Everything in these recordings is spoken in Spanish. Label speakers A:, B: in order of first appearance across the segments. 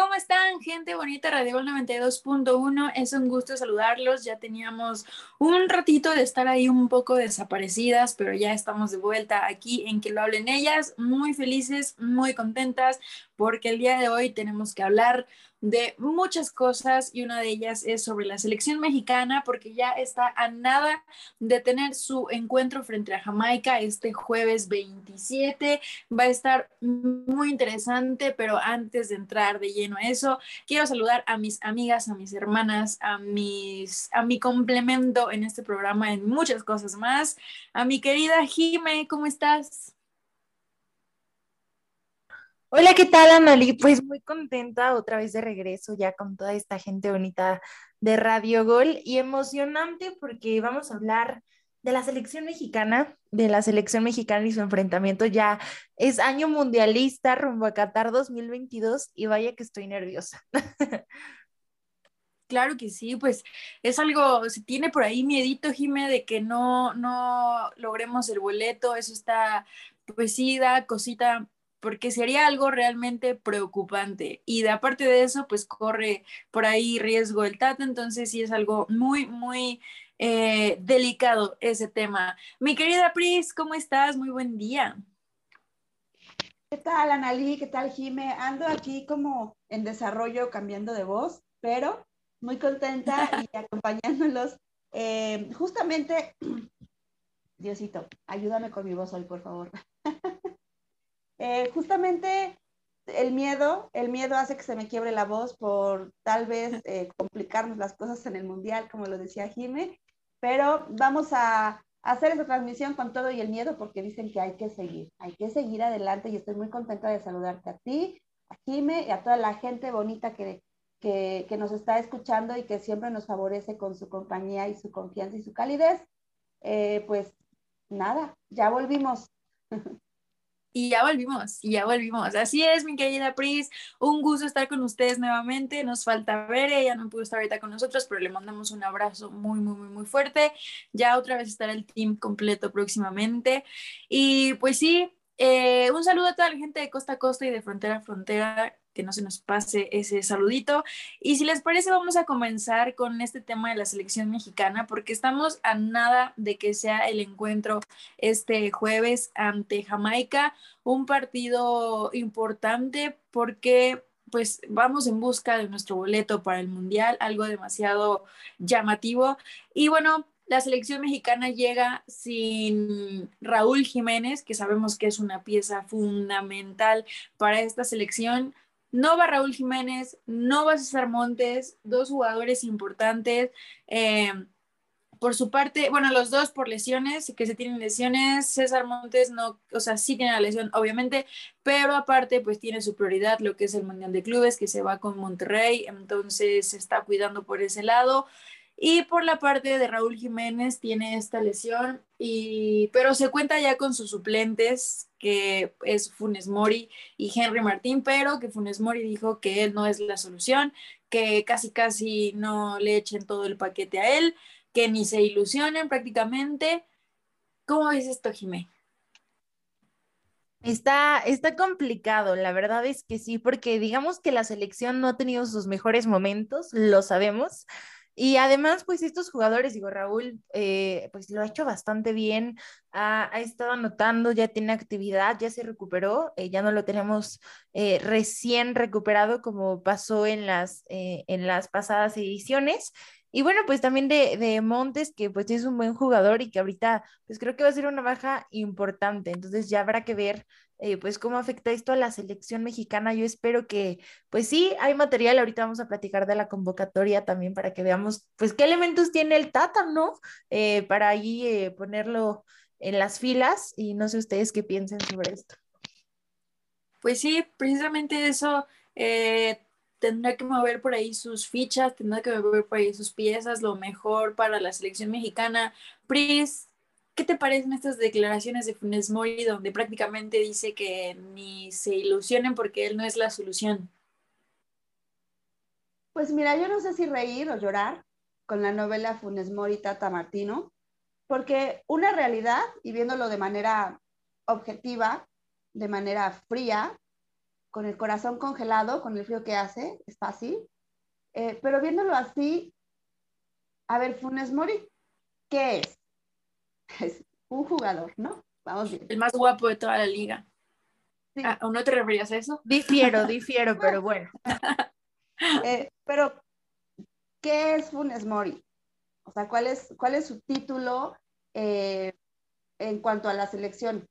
A: ¿Cómo están, gente bonita? Radio Gol 92.1. Es un gusto saludarlos. Ya teníamos un ratito de estar ahí un poco desaparecidas, pero ya estamos de vuelta aquí en que lo hablen ellas. Muy felices, muy contentas, porque el día de hoy tenemos que hablar de muchas cosas y una de ellas es sobre la selección mexicana porque ya está a nada de tener su encuentro frente a Jamaica este jueves 27. Va a estar muy interesante, pero antes de entrar de lleno a eso, quiero saludar a mis amigas, a mis hermanas, a mis a mi complemento en este programa en muchas cosas más. A mi querida Jime, ¿cómo estás?
B: Hola, ¿qué tal, Anali? Pues muy contenta otra vez de regreso ya con toda esta gente bonita de Radio Gol y emocionante porque vamos a hablar de la selección mexicana, de la selección mexicana y su enfrentamiento. Ya es año mundialista rumbo a Qatar 2022 y vaya que estoy nerviosa.
A: Claro que sí, pues es algo, se tiene por ahí miedito, Jime, de que no, no logremos el boleto, eso está, pues cosita porque sería algo realmente preocupante. Y de aparte de eso, pues corre por ahí riesgo el Tata, entonces sí es algo muy, muy eh, delicado ese tema. Mi querida Pris, ¿cómo estás? Muy buen día.
C: ¿Qué tal, Analí? ¿Qué tal, Jime? Ando aquí como en desarrollo, cambiando de voz, pero muy contenta y acompañándolos. Eh, justamente, Diosito, ayúdame con mi voz hoy, por favor. Eh, justamente el miedo, el miedo hace que se me quiebre la voz por tal vez eh, complicarnos las cosas en el mundial, como lo decía Jime, pero vamos a hacer esa transmisión con todo y el miedo porque dicen que hay que seguir, hay que seguir adelante y estoy muy contenta de saludarte a ti, a Jime y a toda la gente bonita que, que, que nos está escuchando y que siempre nos favorece con su compañía y su confianza y su calidez. Eh, pues nada, ya volvimos.
A: Y ya volvimos, y ya volvimos. Así es, mi querida Pris. Un gusto estar con ustedes nuevamente. Nos falta ver, ella no pudo estar ahorita con nosotros, pero le mandamos un abrazo muy, muy, muy, muy fuerte. Ya otra vez estará el team completo próximamente. Y pues sí, eh, un saludo a toda la gente de costa a costa y de frontera a frontera que no se nos pase ese saludito. Y si les parece, vamos a comenzar con este tema de la selección mexicana, porque estamos a nada de que sea el encuentro este jueves ante Jamaica, un partido importante porque pues vamos en busca de nuestro boleto para el Mundial, algo demasiado llamativo. Y bueno, la selección mexicana llega sin Raúl Jiménez, que sabemos que es una pieza fundamental para esta selección. No va Raúl Jiménez, no va César Montes, dos jugadores importantes. Eh, por su parte, bueno, los dos por lesiones, que se tienen lesiones, César Montes no, o sea, sí tiene la lesión, obviamente, pero aparte, pues tiene su prioridad, lo que es el Mundial de Clubes, que se va con Monterrey, entonces se está cuidando por ese lado. Y por la parte de Raúl Jiménez tiene esta lesión, y, pero se cuenta ya con sus suplentes, que es Funes Mori y Henry Martín, pero que Funes Mori dijo que él no es la solución, que casi casi no le echen todo el paquete a él, que ni se ilusionen prácticamente. ¿Cómo ves esto, Jiménez?
B: Está, está complicado, la verdad es que sí, porque digamos que la selección no ha tenido sus mejores momentos, lo sabemos, y además, pues estos jugadores, digo, Raúl, eh, pues lo ha hecho bastante bien, ha, estado anotando, ya tiene actividad, ya se recuperó, eh, ya no lo tenemos eh, recién recuperado como pasó en las, en las pasadas ediciones. Y bueno, pues también de, de, Montes, que pues es un buen jugador y que ahorita pues creo que va a ser una baja importante. Entonces ya habrá que ver eh, pues cómo afecta esto a la selección mexicana. Yo espero que pues sí, hay material. Ahorita vamos a platicar de la convocatoria también para que veamos pues qué elementos tiene el Tata, ¿no? Eh, para ahí eh, ponerlo en las filas y no sé ustedes qué piensen sobre esto.
A: Pues sí, precisamente eso tendrá que mover por ahí sus fichas, tendrá que mover por ahí sus piezas, lo mejor para la selección mexicana. Pris, ¿qué te parecen estas declaraciones de Funes Mori donde prácticamente dice que ni se ilusionen porque él no es la solución?
C: Pues mira, yo no sé si reír o llorar con la novela Funes Mori Tata Martino, porque una realidad, y viéndolo de manera objetiva, de manera fría, con el corazón congelado, con el frío que hace, es fácil. Eh, pero viéndolo así, a ver, Funes Mori, ¿qué es? Es un jugador, ¿no? Vamos bien.
A: El más guapo de toda la liga. Ah, ¿O no te referías a eso?
B: Difiero, difiero, pero bueno.
C: Eh, pero, ¿qué es Funes Mori? O sea, ¿cuál es, cuál es su título eh, en cuanto a la selección?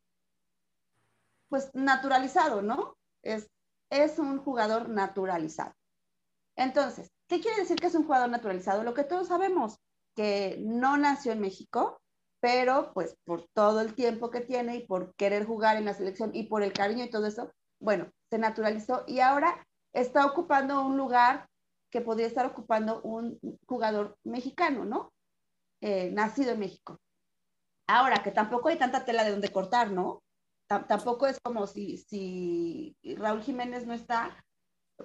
C: Pues naturalizado, ¿no? Es, es un jugador naturalizado. Entonces, ¿qué quiere decir que es un jugador naturalizado? Lo que todos sabemos, que no nació en México, pero pues por todo el tiempo que tiene y por querer jugar en la selección y por el cariño y todo eso, bueno, se naturalizó y ahora está ocupando un lugar que podría estar ocupando un jugador mexicano, ¿no? Eh, nacido en México. Ahora, que tampoco hay tanta tela de donde cortar, ¿no? tampoco es como si, si Raúl Jiménez no está,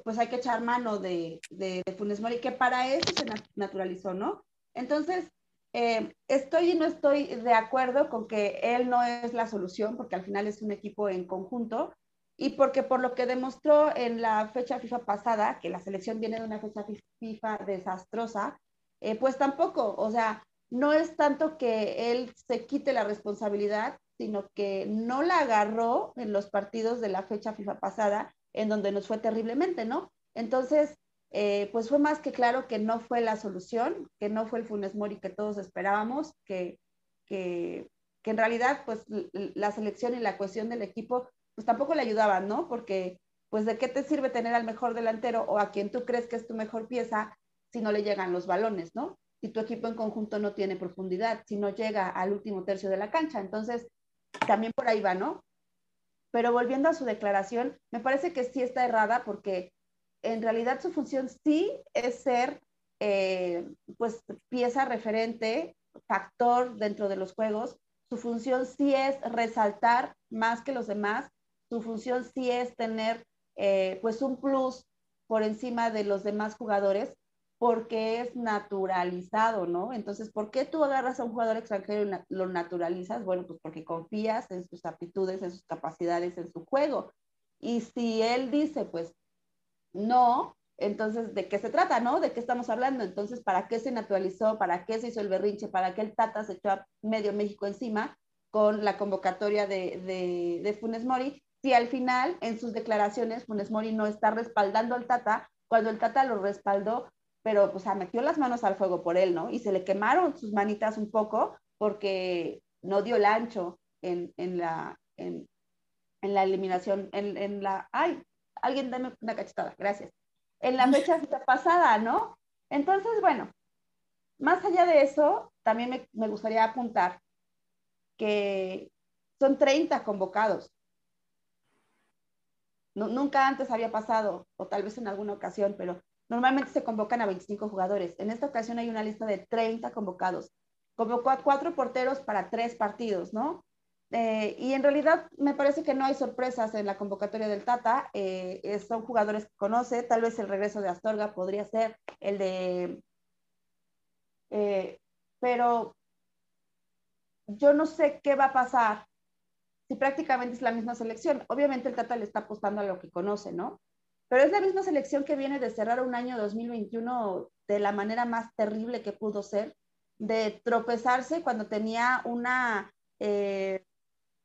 C: pues hay que echar mano de, de, de Funes Mori, que para eso se naturalizó, ¿no? Entonces, eh, estoy y no estoy de acuerdo con que él no es la solución, porque al final es un equipo en conjunto, y porque por lo que demostró en la fecha FIFA pasada, que la selección viene de una fecha FIFA desastrosa, eh, pues tampoco, o sea, no es tanto que él se quite la responsabilidad, sino que no la agarró en los partidos de la fecha FIFA pasada, en donde nos fue terriblemente, ¿no? Entonces, eh, pues fue más que claro que no fue la solución, que no fue el Funes Mori que todos esperábamos, que, que, que en realidad pues la selección y la cuestión del equipo pues tampoco le ayudaban, ¿no? Porque pues de qué te sirve tener al mejor delantero o a quien tú crees que es tu mejor pieza si no le llegan los balones, ¿no? Si tu equipo en conjunto no tiene profundidad, si no llega al último tercio de la cancha. Entonces, también por ahí va, ¿no? Pero volviendo a su declaración, me parece que sí está errada porque en realidad su función sí es ser eh, pues pieza referente, factor dentro de los juegos. Su función sí es resaltar más que los demás. Su función sí es tener eh, pues un plus por encima de los demás jugadores porque es naturalizado, ¿no? Entonces, ¿por qué tú agarras a un jugador extranjero y lo naturalizas? Bueno, pues porque confías en sus aptitudes, en sus capacidades, en su juego. Y si él dice, pues no, entonces, ¿de qué se trata, no? ¿De qué estamos hablando? Entonces, ¿para qué se naturalizó? ¿Para qué se hizo el berrinche? ¿Para qué el Tata se echó a medio México encima con la convocatoria de, de, Funes Mori? Si al final, en sus declaraciones, Funes Mori no está respaldando al Tata, cuando el Tata lo respaldó, pero pues metió las manos al fuego por él, ¿no? Y se le quemaron sus manitas un poco porque no dio el ancho en, la, en, la eliminación, en, en la, ay, alguien dame una cachetada, gracias. En la fecha pasada, ¿no? Entonces, bueno, más allá de eso, también me, gustaría apuntar que son 30 convocados. nunca antes había pasado, o tal vez en alguna ocasión, pero normalmente se convocan a 25 jugadores. En esta ocasión hay una lista de 30 convocados. Convocó a cuatro porteros para tres partidos, ¿no? Eh, y en realidad me parece que no hay sorpresas en la convocatoria del Tata. Eh, son jugadores que conoce. Tal vez el regreso de Astorga podría ser el de. Eh, pero yo no sé qué va a pasar si prácticamente es la misma selección. Obviamente el Tata le está apostando a lo que conoce, ¿no? Pero es la misma selección que viene de cerrar un año 2021 de la manera más terrible que pudo ser, de tropezarse cuando tenía una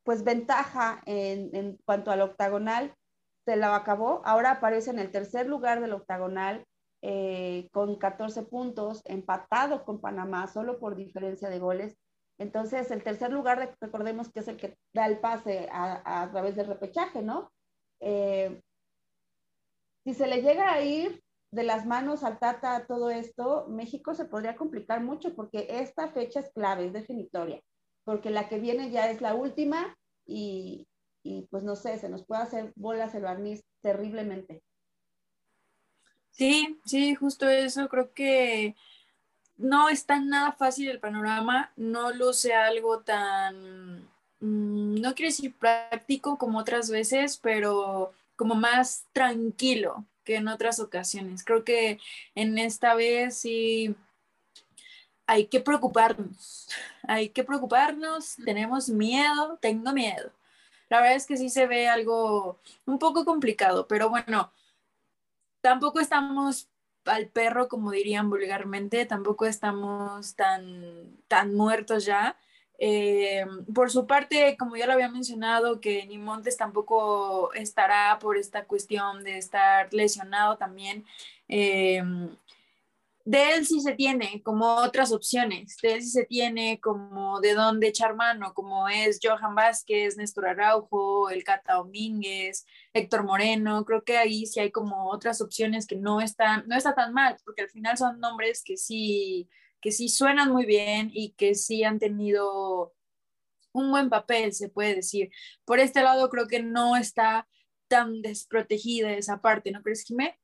C: pues ventaja en, cuanto al octagonal, se la acabó. Ahora aparece en el tercer lugar del octagonal eh, con 14 puntos, empatado con Panamá, solo por diferencia de goles. Entonces, el tercer lugar, recordemos que es el que da el pase a, través del repechaje, ¿no? Eh, si se le llega a ir de las manos al Tata todo esto, México se podría complicar mucho porque esta fecha es clave, es definitoria porque la que viene ya es la última y, pues no sé, se nos puede hacer bolas el barniz terriblemente.
A: Sí, sí, justo eso. Creo que no es tan nada fácil el panorama, no luce algo tan, mm, no quiero decir práctico como otras veces, pero como más tranquilo que en otras ocasiones. Creo que en esta vez sí hay que preocuparnos, hay que preocuparnos, tenemos miedo, tengo miedo, la verdad es que sí se ve algo un poco complicado, pero bueno, tampoco estamos al perro, como dirían vulgarmente, tampoco estamos tan, tan muertos ya. Eh, por su parte, como ya lo había mencionado, que ni Montes tampoco estará por esta cuestión de estar lesionado también. Eh, de él sí se tiene como otras opciones, de él sí se tiene como de dónde echar mano, como es Johan Vázquez, Néstor Araujo, el Cata Domínguez, Héctor Moreno, creo que ahí sí hay como otras opciones que no están, no está tan mal, porque al final son nombres que sí, que sí suenan muy bien y que sí han tenido un buen papel, se puede decir. Por este lado creo que no está tan desprotegida esa parte, ¿no crees, Jimé?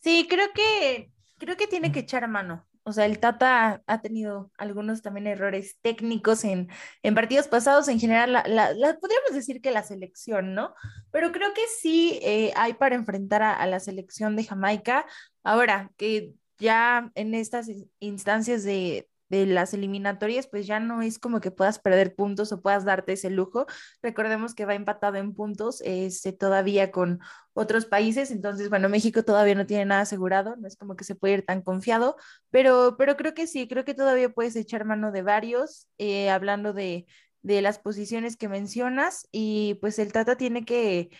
B: Sí, creo que, creo que tiene que echar mano. O sea, el Tata ha tenido algunos también errores técnicos en, en partidos pasados. En general, la, la, podríamos decir que la selección, ¿no? Pero creo que sí eh, hay para enfrentar a, a, la selección de Jamaica. Ahora, que ya en estas instancias de, de las eliminatorias, pues ya no es como que puedas perder puntos o puedas darte ese lujo. Recordemos que va empatado en puntos este, todavía con otros países, entonces, bueno, México todavía no tiene nada asegurado, no es como que se puede ir tan confiado, pero, pero creo que sí, creo que todavía puedes echar mano de varios, eh, hablando de, de las posiciones que mencionas y pues el Tata tiene que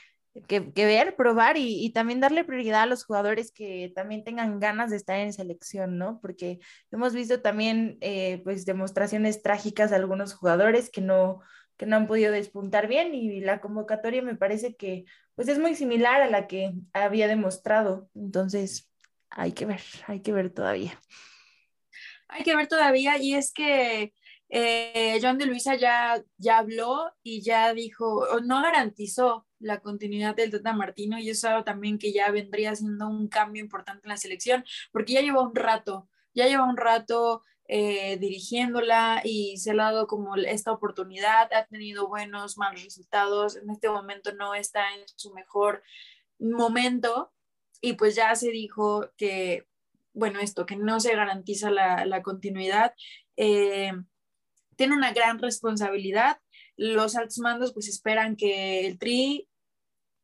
B: que, ver, probar y, también darle prioridad a los jugadores que también tengan ganas de estar en selección, ¿no? Porque hemos visto también eh, pues demostraciones trágicas de algunos jugadores que no, que no han podido despuntar bien y la convocatoria me parece que pues es muy similar a la que había demostrado. Entonces, hay que ver, hay que ver todavía.
A: Hay que ver todavía y es que eh, John de Luisa ya, ya habló y ya dijo, no garantizó la continuidad del Tata Martino y eso también que ya vendría siendo un cambio importante en la selección, porque ya lleva un rato, ya lleva un rato eh, dirigiéndola y se le ha dado como esta oportunidad, ha tenido buenos, malos resultados, en este momento no está en su mejor momento y pues ya se dijo que, bueno, esto, que no se garantiza la, la continuidad. Eh, tiene una gran responsabilidad. Los altos mandos pues esperan que el Tri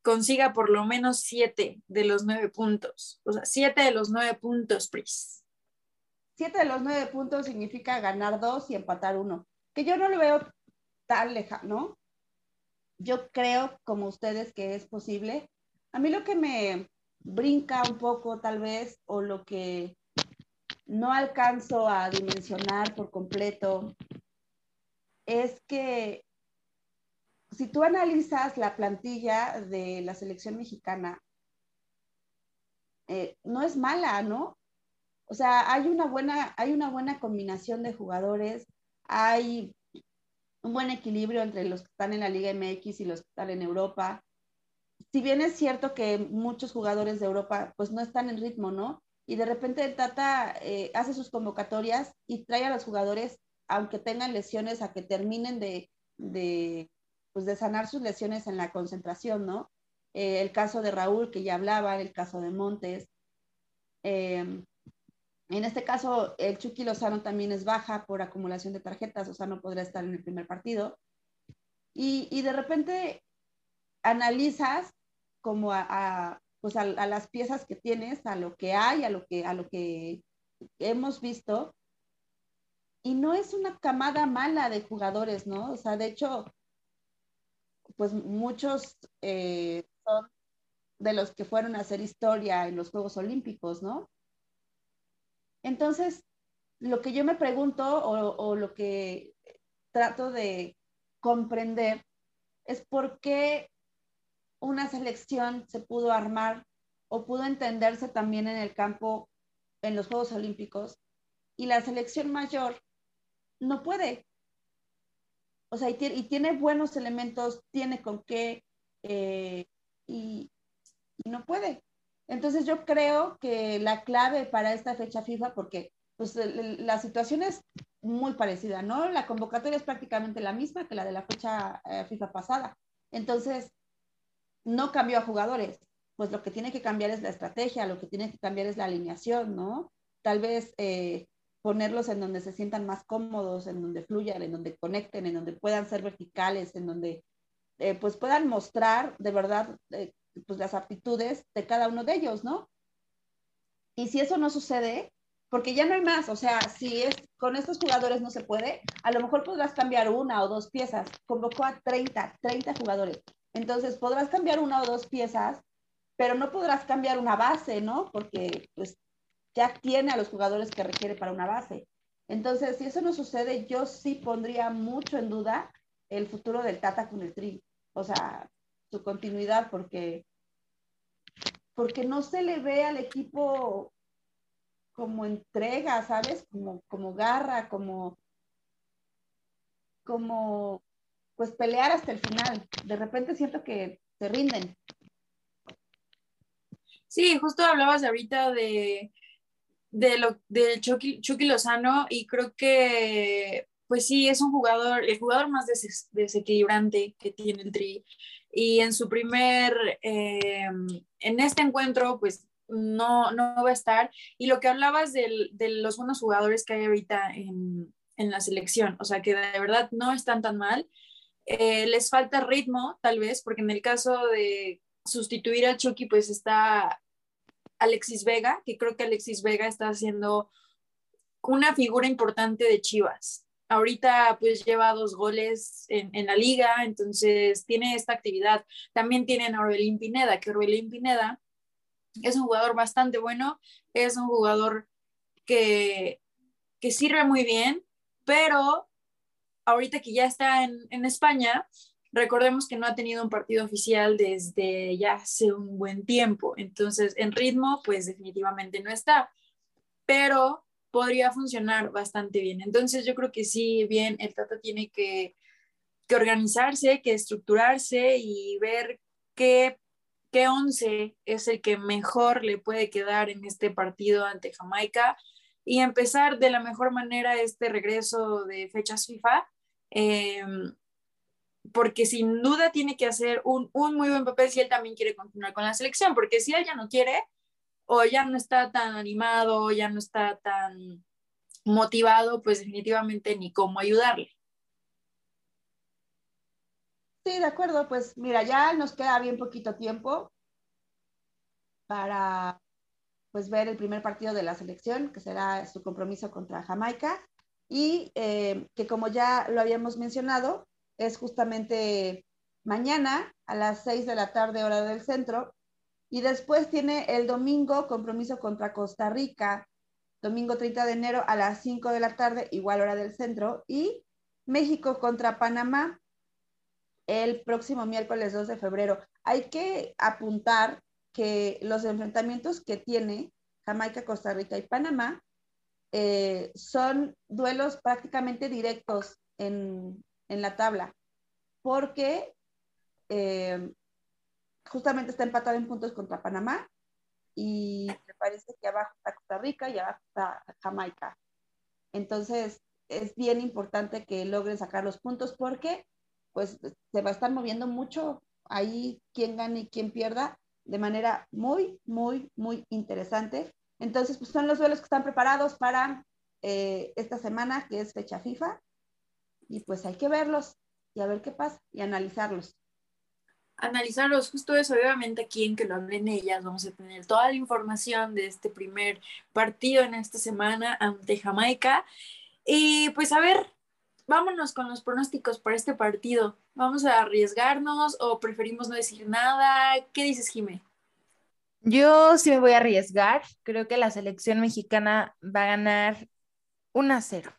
A: consiga por lo menos siete de los nueve puntos. O sea, siete de los nueve puntos, Pris.
C: Siete de los nueve puntos significa ganar dos y empatar uno. Que yo no lo veo tan lejano. Yo creo, como ustedes, que es posible. A mí lo que me brinca un poco, tal vez, o lo que no alcanzo a dimensionar por completo, es que si tú analizas la plantilla de la selección mexicana, eh, no es mala, ¿no? O sea, hay una, buena, hay una buena combinación de jugadores, hay un buen equilibrio entre los que están en la Liga MX y los que están en Europa. Si bien es cierto que muchos jugadores de Europa pues no están en ritmo, ¿no? Y de repente el Tata eh, hace sus convocatorias y trae a los jugadores aunque tengan lesiones, a que terminen de, de, pues de sanar sus lesiones en la concentración, ¿no? Eh, el caso de Raúl, que ya hablaba, el caso de Montes. Em, en este caso, el Chucky Lozano también es baja por acumulación de tarjetas, o sea, no podrá estar en el primer partido. Y, y de repente analizas como a, pues a, las piezas que tienes, a lo que hay, a lo que, a lo que hemos visto, y no es una camada mala de jugadores, ¿no? O sea, de hecho, pues muchos eh, son de los que fueron a hacer historia en los Juegos Olímpicos, ¿no? Entonces, lo que yo me pregunto o, o lo que trato de comprender es por qué una selección se pudo armar o pudo entenderse también en el campo en los Juegos Olímpicos y la selección mayor no puede. O sea, y, tiene buenos elementos, tiene con qué, eh, y, no puede. Entonces yo creo que la clave para esta fecha FIFA, porque pues, la situación es muy parecida, ¿no? La convocatoria es prácticamente la misma que la de la fecha eh, FIFA pasada. Entonces, no cambió a jugadores. Pues lo que tiene que cambiar es la estrategia, lo que tiene que cambiar es la alineación, ¿no? Tal vez eh, ponerlos en donde se sientan más cómodos, en donde fluyan, en donde conecten, en donde puedan ser verticales, en donde eh, pues puedan mostrar de verdad eh, pues las aptitudes de cada uno de ellos, ¿no? Y si eso no sucede, porque ya no hay más, o sea, si es con estos jugadores no se puede, a lo mejor podrás cambiar una o dos piezas. Convocó a 30, 30 jugadores. Entonces podrás cambiar una o dos piezas, pero no podrás cambiar una base, ¿no? Porque pues ya tiene a los jugadores que requiere para una base. Entonces, si eso no sucede, yo sí pondría mucho en duda el futuro del Tata con el Tri. O sea, su continuidad, porque, porque no se le ve al equipo como entrega, ¿sabes? Como, como garra, como, como, pues pelear hasta el final. De repente siento que se rinden.
A: Sí, justo hablabas ahorita de, de lo de Chucky, Lozano y creo que pues sí, es un jugador, el jugador más desequilibrante que tiene el Tri. Y en su primer, eh, en este encuentro, pues no, no va a estar. Y lo que hablabas de los buenos jugadores que hay ahorita en, en, la selección, o sea, que de verdad no están tan mal. Eh, les falta ritmo, tal vez, porque en el caso de sustituir a Chucky, pues está Alexis Vega, que creo que Alexis Vega está haciendo una figura importante de Chivas. Ahorita pues lleva dos goles en, la liga, entonces tiene esta actividad. También tienen a Orbelín Pineda, que Orbelín Pineda es un jugador bastante bueno, es un jugador que, que sirve muy bien, pero ahorita que ya está en, en España, Recordemos que no ha tenido un partido oficial desde ya hace un buen tiempo, entonces en ritmo pues definitivamente no está, pero podría funcionar bastante bien. Entonces yo creo que sí, bien, el Tata tiene que, que organizarse, que estructurarse y ver qué, qué once es el que mejor le puede quedar en este partido ante Jamaica y empezar de la mejor manera este regreso de fechas FIFA. Eh, porque sin duda tiene que hacer un, muy buen papel si él también quiere continuar con la selección, porque si él ya no quiere o ya no está tan animado, ya no está tan motivado, pues definitivamente ni cómo ayudarle.
C: Sí, de acuerdo, pues mira, ya nos queda bien poquito tiempo para pues ver el primer partido de la selección, que será su compromiso contra Jamaica, y eh, que como ya lo habíamos mencionado, es justamente mañana a las 6 de la tarde hora del centro. Y después tiene el domingo compromiso contra Costa Rica, domingo 30 de enero a las 5 de la tarde, igual hora del centro. Y México contra Panamá el próximo miércoles 2 de febrero. Hay que apuntar que los enfrentamientos que tiene Jamaica, Costa Rica y Panamá eh, son duelos prácticamente directos en, en la tabla, porque eh, justamente está empatado en puntos contra Panamá y me parece que abajo está Costa Rica y abajo está Jamaica. Entonces, es bien importante que logren sacar los puntos porque pues se va a estar moviendo mucho ahí quién gane y quién pierda de manera muy, muy, muy interesante. Entonces, pues son los duelos que están preparados para eh, esta semana, que es fecha FIFA, y pues hay que verlos y a ver qué pasa y analizarlos.
A: Analizarlos, justo eso, obviamente aquí en que lo hablen ellas, vamos a tener toda la información de este primer partido en esta semana ante Jamaica. Y pues a ver, vámonos con los pronósticos para este partido. ¿Vamos a arriesgarnos o preferimos no decir nada? ¿Qué dices, Jimé?
B: Yo sí me voy a arriesgar. Creo que la selección mexicana va a ganar 1 a 0.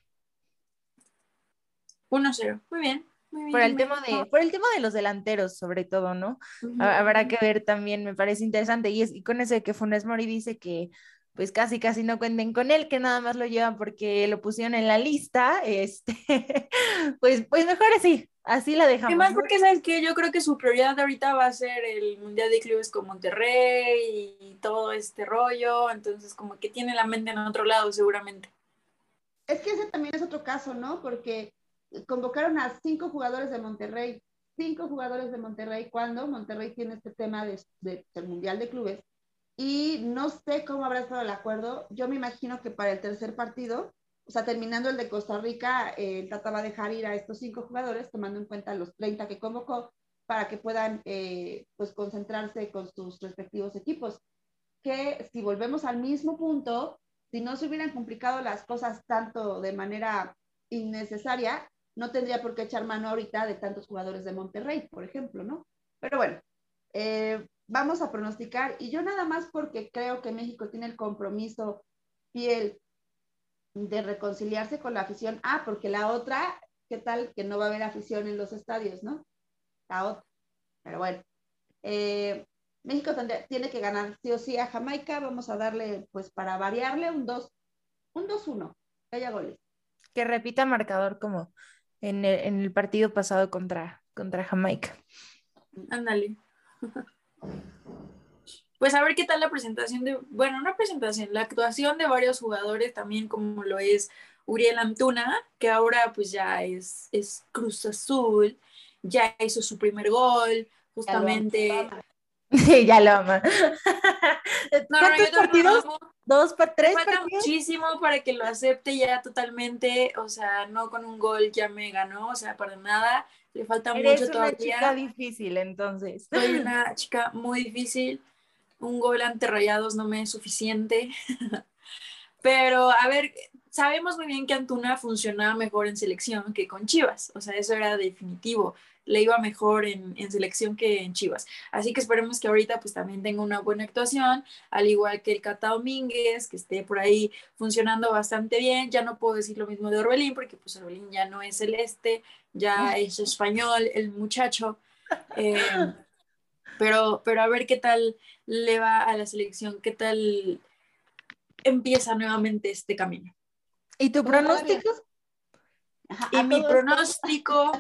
A: 1-0. Muy bien.
B: por el tema de, por el tema de los delanteros, sobre todo, ¿no? Habrá que ver también, me parece interesante. Y, es, y con eso de que Funes Mori dice que pues casi casi no cuenten con él, que nada más lo llevan porque lo pusieron en la lista, este, pues, pues mejor así, así la dejamos.
A: Y más porque sabes que yo creo que su prioridad ahorita va a ser el Mundial de Clubes con Monterrey y todo este rollo, entonces como que tiene la mente en otro lado seguramente.
C: Es que ese también es otro caso, ¿no? Porque convocaron a cinco jugadores de Monterrey, cinco jugadores de Monterrey cuando Monterrey tiene este tema de, del Mundial de Clubes. Y no sé cómo habrá estado el acuerdo. Yo me imagino que para el tercer partido o sea, terminando el de Costa Rica, eh, el Tata va a dejar ir a estos cinco jugadores, tomando en cuenta los 30 que convocó, para que puedan eh, pues concentrarse con sus respectivos equipos. Que si volvemos al mismo punto, si no se hubieran complicado las cosas tanto de manera innecesaria, no tendría por qué echar mano ahorita de tantos jugadores de Monterrey, por ejemplo, ¿no? Pero bueno, eh, vamos a pronosticar y yo nada más porque creo que México tiene el compromiso fiel de reconciliarse con la afición. Ah, porque la otra, ¿qué tal? Que no va a haber afición en los estadios, ¿no? La otra. Pero bueno, eh, México tiene que ganar sí o sí a Jamaica. Vamos a darle, pues para variarle, un 2, un 2-1, que haya goles.
B: Que repita marcador como en el, partido pasado contra, contra Jamaica.
A: Ándale. Pues a ver qué tal la presentación de, bueno, una presentación, la actuación de varios jugadores también como lo es Uriel Antuna, que ahora pues ya es, es Cruz Azul, ya hizo su primer gol, justamente.
B: Sí, ya lo ama.
A: No, no, yo partidos?
B: Dos por tres.
A: Falta muchísimo para que lo acepte ya totalmente, o sea, no con un gol ya me ganó, o sea, para nada, le falta mucho todavía.
B: una chica difícil, entonces.
A: Soy una chica muy difícil un gol ante Rayados no me es suficiente. Pero, a ver, sabemos muy bien que Antuna funcionaba mejor en selección que con Chivas. O sea, eso era definitivo. Le iba mejor en, selección que en Chivas. Así que esperemos que ahorita pues también tenga una buena actuación, al igual que el Cata Domínguez, que esté por ahí funcionando bastante bien. Ya no puedo decir lo mismo de Orbelín, porque pues Orbelín ya no es celeste, ya es español el muchacho. Eh, pero, pero a ver qué tal le va a la selección, qué tal empieza nuevamente este camino.
B: ¿Y tu pronóstico?
A: y mi pronóstico,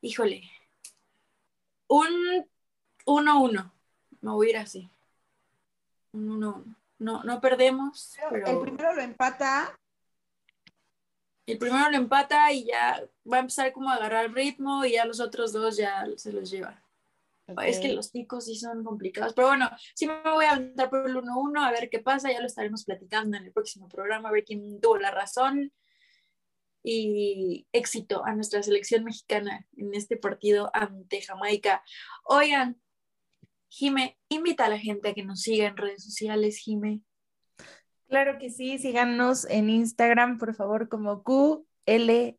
A: híjole, un 1-1, me voy a ir así. Un 1-1. No, no perdemos. Pero...
C: El primero lo empata.
A: El primero lo empata y ya va a empezar como a agarrar ritmo y ya los otros dos ya se los llevan. Es que los ticos sí son complicados, pero bueno, sí me voy a aventar por el 1-1 a ver qué pasa, ya lo estaremos platicando en el próximo programa, a ver quién tuvo la razón y éxito a nuestra selección mexicana en este partido ante Jamaica. Oigan, Jime, invita a la gente a que nos siga en redes sociales, Jime.
B: Claro que sí, síganos en Instagram, por favor, como QLHE,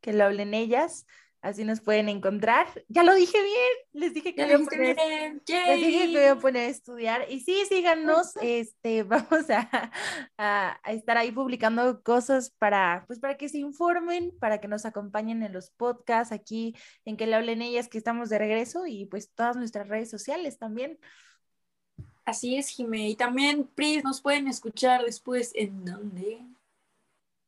B: que lo hablen ellas Así nos pueden encontrar. Ya lo dije bien, les dije que, voy a, poner, les dije que voy a poner a estudiar. Y sí, síganos, este, vamos a, a, estar ahí publicando cosas para, pues para que se informen, para que nos acompañen en los podcasts aquí, en que le hablen ellas que estamos de regreso y pues todas nuestras redes sociales también.
A: Así es, Jimé. Y también, Pris, nos pueden escuchar después en dónde.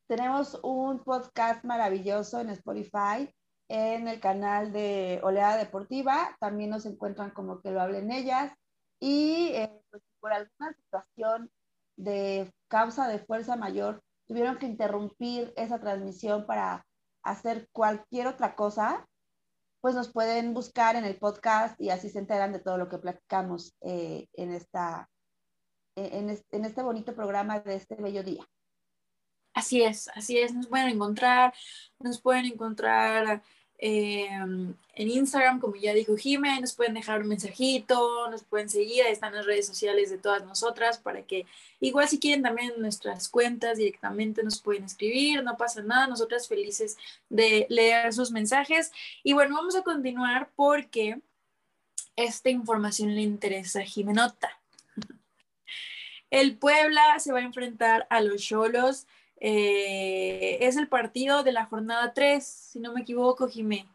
C: Tenemos un podcast maravilloso en Spotify en el canal de Oleada Deportiva. También nos encuentran como que lo hablen ellas. Y eh, pues, por alguna situación de causa de fuerza mayor, tuvieron que interrumpir esa transmisión para hacer cualquier otra cosa, pues nos pueden buscar en el podcast y así se enteran de todo lo que platicamos eh, en, esta, en, en este bonito programa de este bello día.
A: Así es, así es, nos pueden encontrar, nos pueden encontrar Em, en Instagram, como ya dijo Jimé, nos pueden dejar un mensajito, nos pueden seguir, ahí están las redes sociales de todas nosotras para que igual si quieren también nuestras cuentas directamente nos pueden escribir, no pasa nada, nosotras felices de leer sus mensajes. Y bueno, vamos a continuar porque esta información le interesa a Jimenota. El Puebla se va a enfrentar a los Cholos eh, es el partido de la jornada 3, si no me equivoco, Jimé.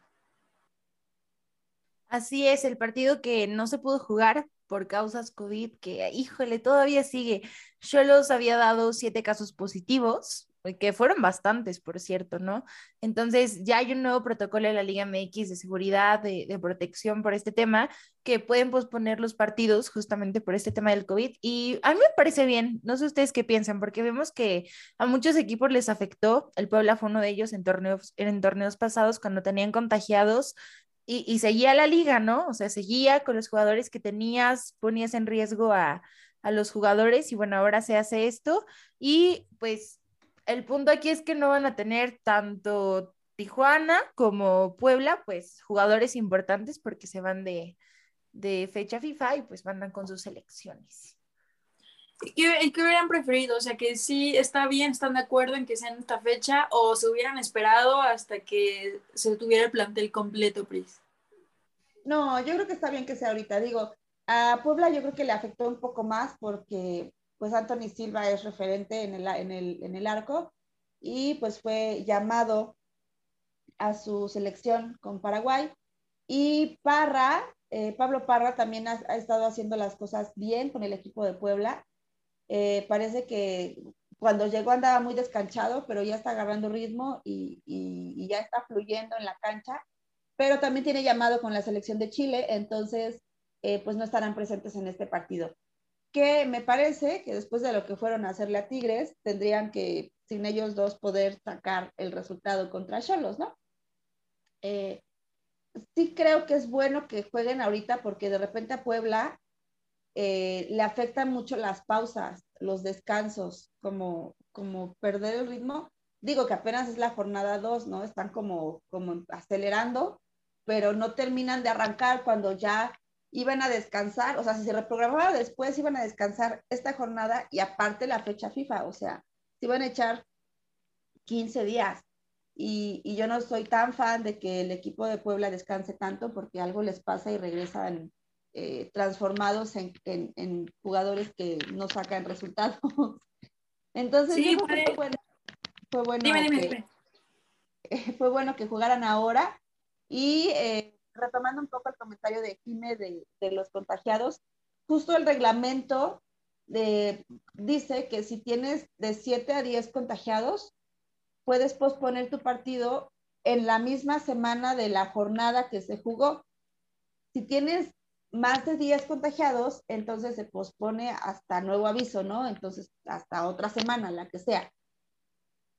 B: Así es, el partido que no se pudo jugar por causas COVID, que híjole, todavía sigue. Yo los había dado siete casos positivos, que fueron bastantes, por cierto, ¿no? Entonces ya hay un nuevo protocolo en la Liga MX de seguridad, de, protección por este tema, que pueden posponer los partidos justamente por este tema del COVID. Y a mí me parece bien, no sé ustedes qué piensan, porque vemos que a muchos equipos les afectó, el Puebla fue uno de ellos en torneos, en torneos pasados cuando tenían contagiados. Y, seguía la liga, ¿no? O sea, seguía con los jugadores que tenías, ponías en riesgo a, a los jugadores y bueno, ahora se hace esto y pues el punto aquí es que no van a tener tanto Tijuana como Puebla, pues jugadores importantes porque se van de, de fecha FIFA y pues mandan con sus selecciones.
A: ¿Qué, ¿Qué, hubieran preferido? O sea, que sí está bien, están de acuerdo en que sea en esta fecha o se hubieran esperado hasta que se tuviera el plantel completo, Pris.
C: No, yo creo que está bien que sea ahorita. Digo, a Puebla yo creo que le afectó un poco más porque pues Anthony Silva es referente en el, en el, en el arco y pues fue llamado a su selección con Paraguay. Y Parra, eh, Pablo Parra también ha, ha, estado haciendo las cosas bien con el equipo de Puebla. Eh, parece que cuando llegó andaba muy descanchado, pero ya está agarrando ritmo y, y, ya está fluyendo en la cancha. Pero también tiene llamado con la selección de Chile, entonces eh, pues no estarán presentes en este partido. Que me parece que después de lo que fueron a hacerle a Tigres, tendrían que, sin ellos dos, poder sacar el resultado contra Cholos, ¿no? Eh, sí creo que es bueno que jueguen ahorita porque de repente a Puebla eh, le afectan mucho las pausas, los descansos, como, como perder el ritmo. Digo que apenas es la jornada 2, ¿no? Están como, como acelerando, pero no terminan de arrancar cuando ya iban a descansar, o sea, si se reprogramaba después, iban a descansar esta jornada y aparte la fecha FIFA, o sea, se iban a echar 15 días. Y, y, yo no soy tan fan de que el equipo de Puebla descanse tanto porque algo les pasa y regresan eh, transformados en, en, en, jugadores que no sacan resultados. Entonces,
A: sí,
C: fue, fue, bueno, fue bueno,
A: dime,
C: que,
A: dime.
C: Fue bueno que jugaran ahora y eh, retomando un poco el comentario de Jime de, los contagiados, justo el reglamento de, dice que si tienes de 7 a 10 contagiados, puedes posponer tu partido en la misma semana de la jornada que se jugó. Si tienes más de 10 contagiados, entonces se pospone hasta nuevo aviso, ¿no? Entonces, hasta otra semana, la que sea.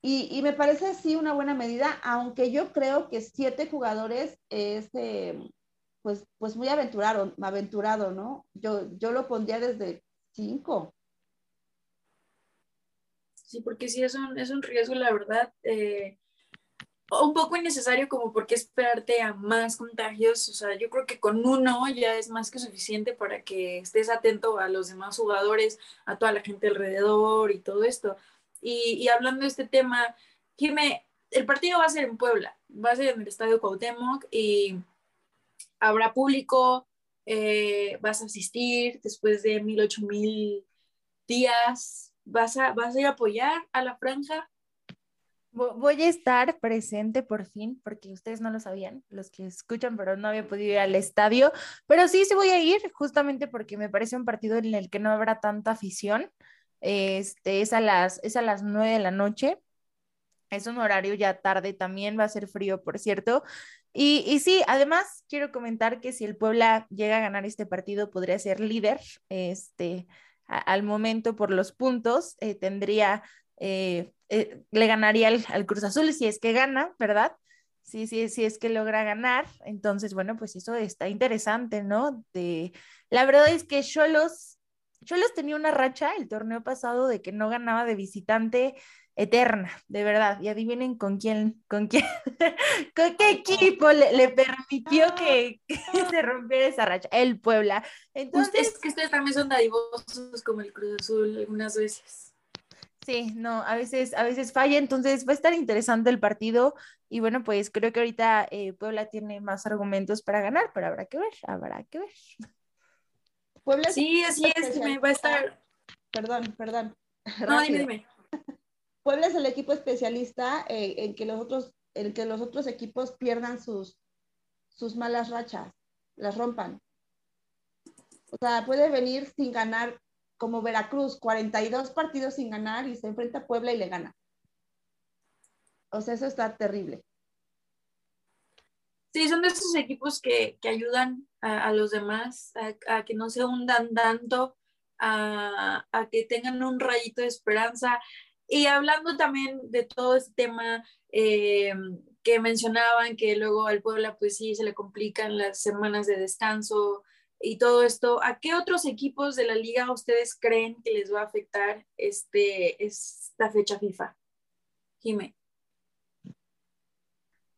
C: Y, me parece sí una buena medida, aunque yo creo que siete jugadores es, eh, pues, pues muy aventurado, aventurado, ¿no? Yo, yo lo pondría desde cinco.
A: Sí, porque sí es un, es un riesgo, la verdad. Eh, un poco innecesario como por qué esperarte a más contagios. O sea, yo creo que con uno ya es más que suficiente para que estés atento a los demás jugadores, a toda la gente alrededor y todo esto. Y, hablando de este tema, Jimé, el partido va a ser en Puebla, va a ser en el Estadio Cuauhtémoc y habrá público, eh, vas a asistir después de mil, ocho mil días, vas a, vas a ir a apoyar a la franja.
B: Voy a estar presente por fin, porque ustedes no lo sabían, los que escuchan, pero no había podido ir al estadio. Pero sí, sí voy a ir, justamente porque me parece un partido en el que no habrá tanta afición. Este, es, a las, es a las 9 de la noche. Es un horario ya tarde también, va a ser frío, por cierto. Y, y sí, además quiero comentar que si el Puebla llega a ganar este partido, podría ser líder. Este, al momento por los puntos, eh, tendría eh, eh, le ganaría al, al, Cruz Azul si es que gana, ¿verdad? Sí, sí, sí es que logra ganar. Entonces, bueno, pues eso está interesante, ¿no? De, la verdad es que Cholos, Cholos tenía una racha el torneo pasado de que no ganaba de visitante eterna, de verdad. Y adivinen con quién, con quién, con qué equipo le, le permitió que, que, se rompiera esa racha, el Puebla. Entonces,
A: ustedes que ustedes también son dadivosos como el Cruz Azul algunas veces.
B: Sí, no, a veces, a veces falla, entonces va a estar interesante el partido y bueno, pues creo que ahorita eh, Puebla tiene más argumentos para ganar, pero habrá que ver, habrá que ver.
A: Puebla sí, así es, me va a estar.
C: Perdón, perdón.
A: No, dime, dime.
C: Puebla es el equipo especialista eh, en que los otros, en que los otros equipos pierdan sus, sus malas rachas, las rompan. O sea, puede venir sin ganar como Veracruz, 42 partidos sin ganar y se enfrenta a Puebla y le gana. O sea, eso está terrible.
A: Sí, son de esos equipos que, que ayudan a, los demás a, que no se hundan tanto, a, que tengan un rayito de esperanza. Y hablando también de todo este tema eh, que mencionaban, que luego al Puebla pues sí se le complican las semanas de descanso, y todo esto, ¿a qué otros equipos de la liga ustedes creen que les va a afectar este, esta fecha FIFA? Jime.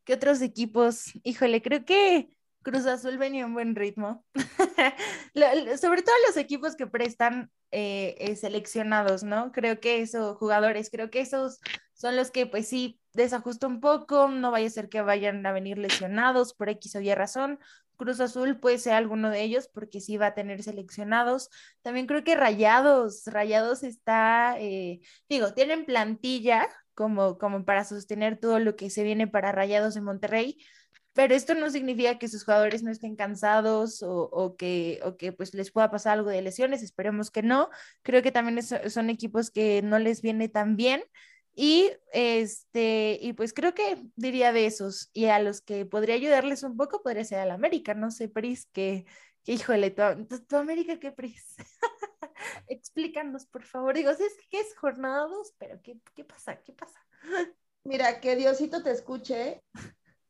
B: ¿Qué otros equipos? Híjole, creo que Cruz Azul venía en buen ritmo. Sobre todo los equipos que prestan eh, eh, seleccionados, ¿no? Creo que esos jugadores, creo que esos son los que pues sí desajusta un poco, no vaya a ser que vayan a venir lesionados por X o Y razón. Cruz Azul puede ser alguno de ellos porque sí va a tener seleccionados. También creo que Rayados, Rayados está, eh, digo, tienen plantilla como, como para sostener todo lo que se viene para Rayados en Monterrey, pero esto no significa que sus jugadores no estén cansados o, que, o que pues les pueda pasar algo de lesiones, esperemos que no. Creo que también son equipos que no les viene tan bien. Y este, y pues creo que diría de esos. Y a los que podría ayudarles un poco podría ser al América, no sé, Pris, que, que híjole, tu, América, ¿qué Pris? Explícanos, por favor. Digo, es que es jornada dos, pero ¿qué, ¿qué pasa? ¿Qué pasa?
C: Mira, que Diosito te escuche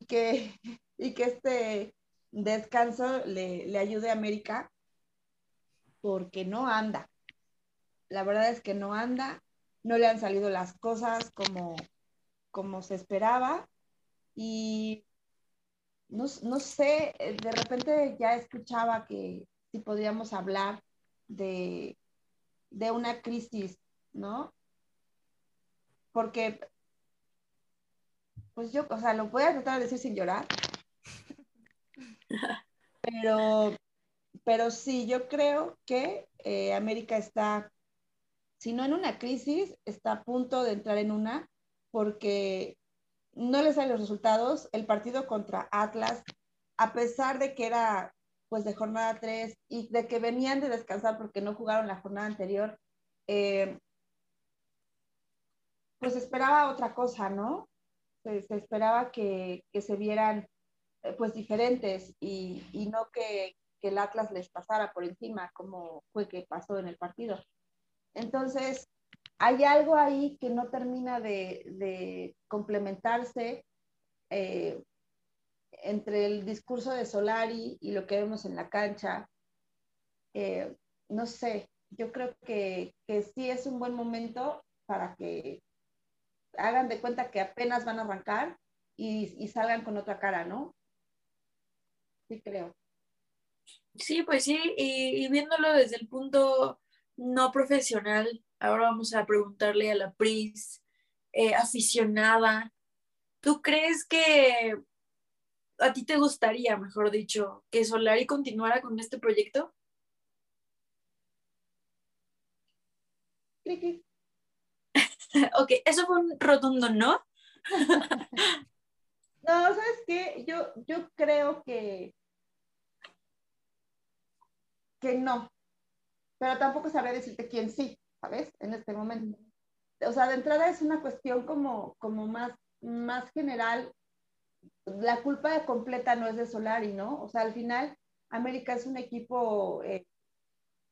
C: que, y que este descanso le, le ayude a América porque no anda. La verdad es que no anda, no le han salido las cosas como, como se esperaba y no, no, sé, de repente ya escuchaba que si podíamos hablar de, de una crisis, ¿no? Porque pues yo, o sea, lo voy a tratar de decir sin llorar. Pero, pero sí, yo creo que eh, América está, si no en una crisis, está a punto de entrar en una, porque no les salen los resultados. El partido contra Atlas, a pesar de que era pues de jornada 3 y de que venían de descansar porque no jugaron la jornada anterior, eh, pues esperaba otra cosa, ¿no? Se, esperaba que, se vieran eh, pues diferentes y, no que, el Atlas les pasara por encima como fue que pasó en el partido. Entonces, hay algo ahí que no termina de, complementarse eh, entre el discurso de Solari y lo que vemos en la cancha. Eh, no sé, yo creo que, que sí es un buen momento para que hagan de cuenta que apenas van a arrancar y, salgan con otra cara, ¿no? Sí, creo.
A: Sí, pues sí, y, viéndolo desde el punto no profesional, ahora vamos a preguntarle a la Pris, eh, aficionada, ¿tú crees que a ti te gustaría, mejor dicho, que Solari continuara con este proyecto?
C: Sí,
A: ok, eso fue un rotundo no.
C: no, ¿sabes qué? Yo, yo creo que, que no, pero tampoco sabré decirte quién sí, ¿sabes? En este momento. O sea, de entrada es una cuestión como, como más, más general. La culpa completa no es de Solari, ¿no? O sea, al final, América es un equipo eh,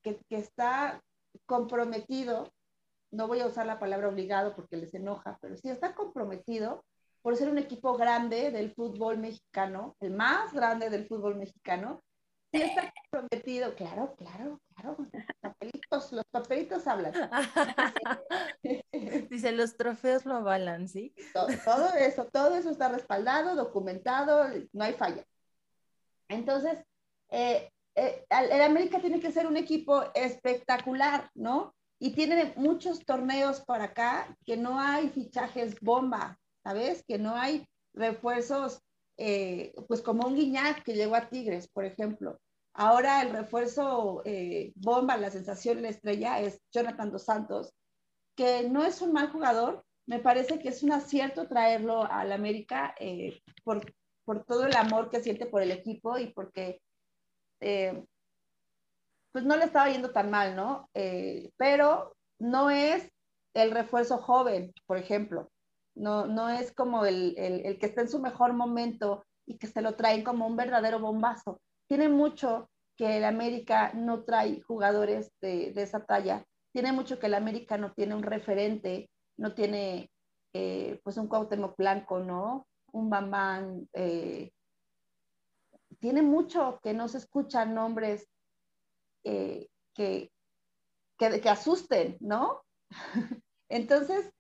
C: que, que está comprometido no voy a usar la palabra obligado porque les enoja, pero sí está comprometido por ser un equipo grande del fútbol mexicano, el más grande del fútbol mexicano. Sí está comprometido, claro, claro, claro. Los papelitos, los papelitos hablan.
B: Dice, los trofeos lo avalan, ¿sí?
C: Todo, todo eso, todo eso está respaldado, documentado, no hay falla. Entonces, eh, eh, el América tiene que ser un equipo espectacular, ¿no? Y tiene muchos torneos para acá que no hay fichajes bomba, ¿sabes? Que no hay refuerzos, eh, pues como un Guiñac que llegó a Tigres, por ejemplo. Ahora el refuerzo eh, bomba, la sensación, la estrella es Jonathan Dos Santos, que no es un mal jugador, me parece que es un acierto traerlo al América eh, por, por, todo el amor que siente por el equipo y porque pues no le estaba yendo tan mal, ¿no? Eh, pero no es el refuerzo joven, por ejemplo. No, no es como el, el, que está en su mejor momento y que se lo traen como un verdadero bombazo. Tiene mucho que el América no trae jugadores de, de esa talla. Tiene mucho que el América no tiene un referente, no tiene eh, pues un Cuauhtémoc Blanco, ¿no? Un Bambán. Eh, tiene mucho que no se escuchan nombres que, que, asusten, ¿no? Entonces,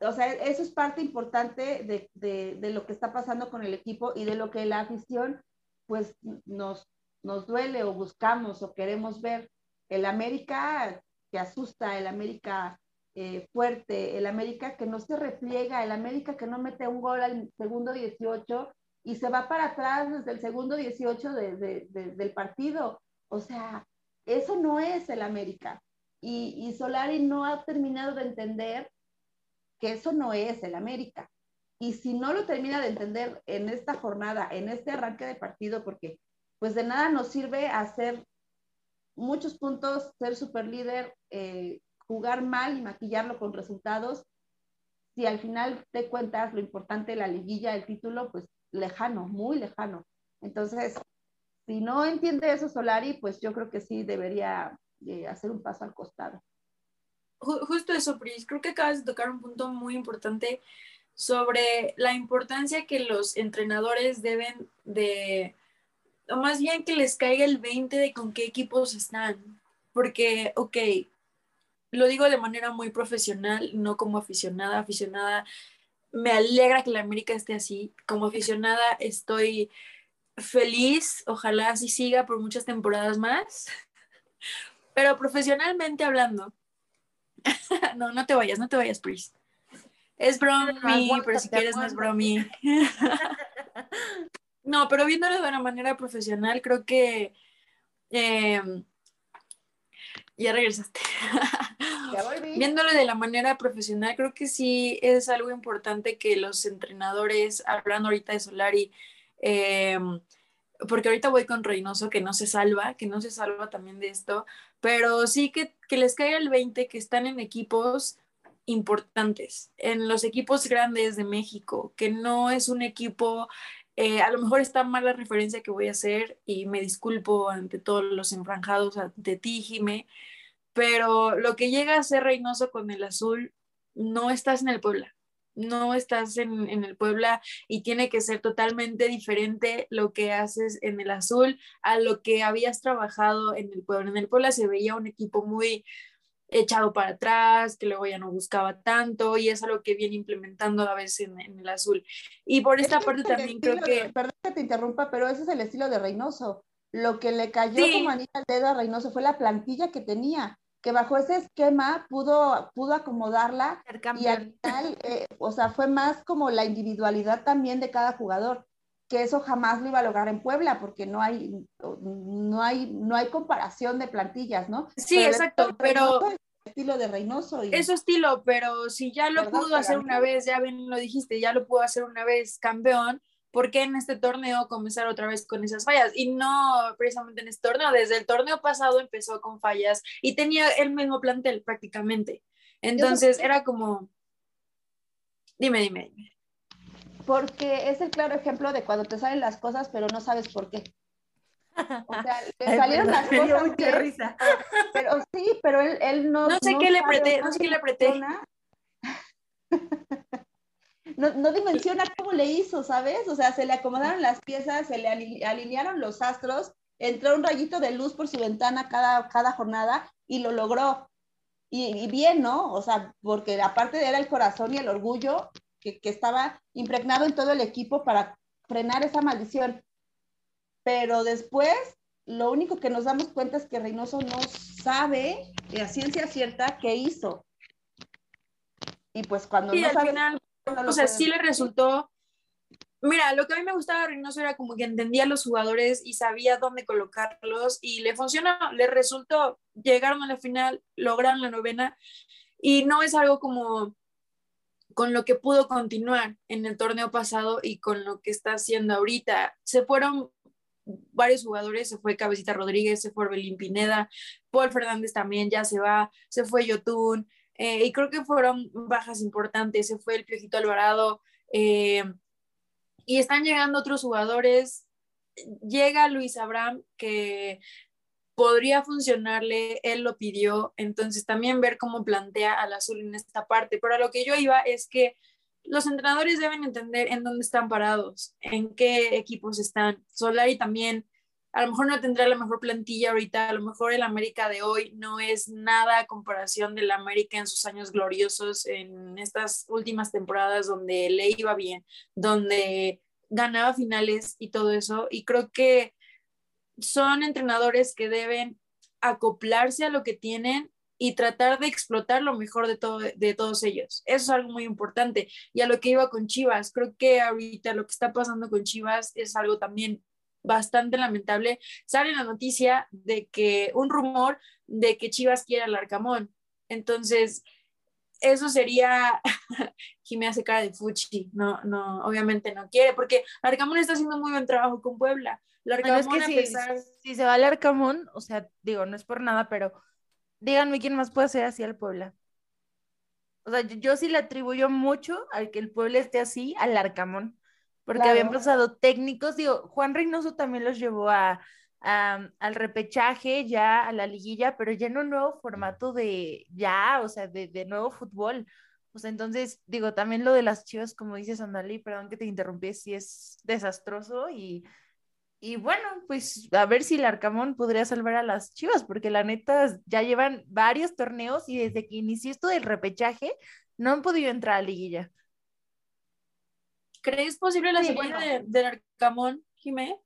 C: o sea, eso es parte importante de, lo que está pasando con el equipo y de lo que la afición, pues, nos, nos duele o buscamos o queremos ver. El América que asusta, el América eh, fuerte, el América que no se repliega, el América que no mete un gol al segundo 18 y se va para atrás desde el segundo 18 del partido. O sea, eso no es el América. Y, y, Solari no ha terminado de entender que eso no es el América. Y si no lo termina de entender en esta jornada, en este arranque de partido, porque pues de nada nos sirve hacer muchos puntos, ser super líder, eh, jugar mal y maquillarlo con resultados, si al final te cuentas lo importante de la liguilla, el título, pues lejano, muy lejano. Entonces, si no entiende eso Solari, pues yo creo que sí debería eh, hacer un paso al costado.
A: Justo eso, Pris, creo que acabas de tocar un punto muy importante sobre la importancia que los entrenadores deben de, o más bien que les caiga el 20 de con qué equipos están. Porque, ok, lo digo de manera muy profesional, no como aficionada. Aficionada, me alegra que la América esté así. Como aficionada estoy feliz, ojalá así siga por muchas temporadas más. Pero profesionalmente hablando, no, no te vayas, no te vayas, Pris. Es bromi, pero si quieres no es bromi. no, pero viéndolo de una manera profesional, creo que em, ya regresaste. Viéndolo de la manera profesional, creo que sí es algo importante que los entrenadores, hablando ahorita de Solari, em, porque ahorita voy con Reynoso, que no se salva, que no se salva también de esto, pero sí que, que les caiga el 20, que están en equipos importantes, en los equipos grandes de México, que no es un equipo eh, a lo mejor está mal la referencia que voy a hacer y me disculpo ante todos los enfranjados, ante ti, Jime, pero lo que llega a ser Reynoso con el azul, no estás en el Puebla, no estás en, en, el Puebla y tiene que ser totalmente diferente lo que haces en el azul a lo que habías trabajado en el Puebla. En el Puebla se veía un equipo muy echado para atrás, que luego ya no buscaba tanto y es algo que viene implementando a veces en, el azul. Y por esta parte también creo que...
C: perdón que te interrumpa, pero ese es el estilo de Reynoso. Lo que le cayó como anillo al dedo a Reynoso fue la plantilla que tenía, que bajo ese esquema pudo, pudo acomodarla y al final, eh, o sea, fue más como la individualidad también de cada jugador que eso jamás lo iba a lograr en Puebla porque no hay no hay no hay comparación de plantillas, ¿no?
A: Sí, exacto, pero
C: estilo de Reynoso. Y...
A: Eso estilo, pero si ya lo pudo hacer una vez, ya bien lo dijiste, ya lo pudo hacer una vez campeón, ¿por qué en este torneo comenzar otra vez con esas fallas? Y no precisamente en este torneo, desde el torneo pasado empezó con fallas y tenía el mismo plantel prácticamente. Entonces era como, dime, dime, dime.
C: Porque es el claro ejemplo de cuando te salen las cosas, pero no sabes por qué. O sea, le salieron las cosas. Mucha risa. Pero sí, pero él, él no.
A: No sé qué le apreté, no sé qué le apreté.
C: No, no, dimensiona cómo le hizo, ¿sabes? O sea, se le acomodaron las piezas, se le alinearon los astros, entró un rayito de luz por su ventana cada, cada jornada y lo logró. Y, y bien, ¿no? O sea, porque aparte era el corazón y el orgullo que, que estaba impregnado en todo el equipo para frenar esa maldición pero después lo único que nos damos cuenta es que Reynoso no sabe a ciencia cierta qué hizo. Y pues cuando
A: no al final, o sea, sí le resultó. Mira, lo que a mí me gustaba de Reynoso era como que entendía a los jugadores y sabía dónde colocarlos y le funcionó, le resultó. Llegaron a la final, lograron la novena y no es algo como con lo que pudo continuar en el torneo pasado y con lo que está haciendo ahorita. Se fueron varios jugadores, se fue Cabecita Rodríguez, se fue Belín Pineda, Paul Fernández también ya se va, se fue Yotun, eh, y creo que fueron bajas importantes, se fue el Piojito Alvarado, eh, y están llegando otros jugadores, llega Luis Abraham que podría funcionarle, él lo pidió, entonces también ver cómo plantea al azul en esta parte, pero a lo que yo iba es que los entrenadores deben entender en dónde están parados, en qué equipos están. Solari también a lo mejor no tendrá la mejor plantilla ahorita, a lo mejor el América de hoy no es nada a comparación del América en sus años gloriosos, en estas últimas temporadas donde le iba bien, donde ganaba finales y todo eso. Y creo que son entrenadores que deben acoplarse a lo que tienen y tratar de explotar lo mejor de, todo, de todos ellos. Eso es algo muy importante. Y a lo que iba con Chivas, creo que ahorita lo que está pasando con Chivas es algo también bastante lamentable. Sale la noticia de que un rumor de que Chivas quiere al Arcamón. Entonces, eso sería, me hace cara de fuchi, no, no, obviamente no quiere, porque Arcamón está haciendo muy buen trabajo con Puebla.
B: Arcamón, es que si, se va al Arcamón, o sea, digo, no es por nada, pero díganme quién más puede ser así al Puebla. O sea, yo, sí le atribuyo mucho al que el Puebla esté así al Arcamón porque habían pasado técnicos, digo, Juan Reynoso también los llevó a, al repechaje, ya a la liguilla, pero ya en un nuevo formato de, ya, o sea, de, nuevo fútbol. O sea, entonces, digo, también lo de las chivas, como dices, Andalí, perdón que te interrumpí, sí es desastroso y, y bueno, pues a ver si el Arcamón podría salvar a las chivas, porque la neta ya llevan varios torneos y desde que inició esto del repechaje, no han podido entrar a la liguilla.
A: ¿Crees posible la sí, del Arcamón, Jimé?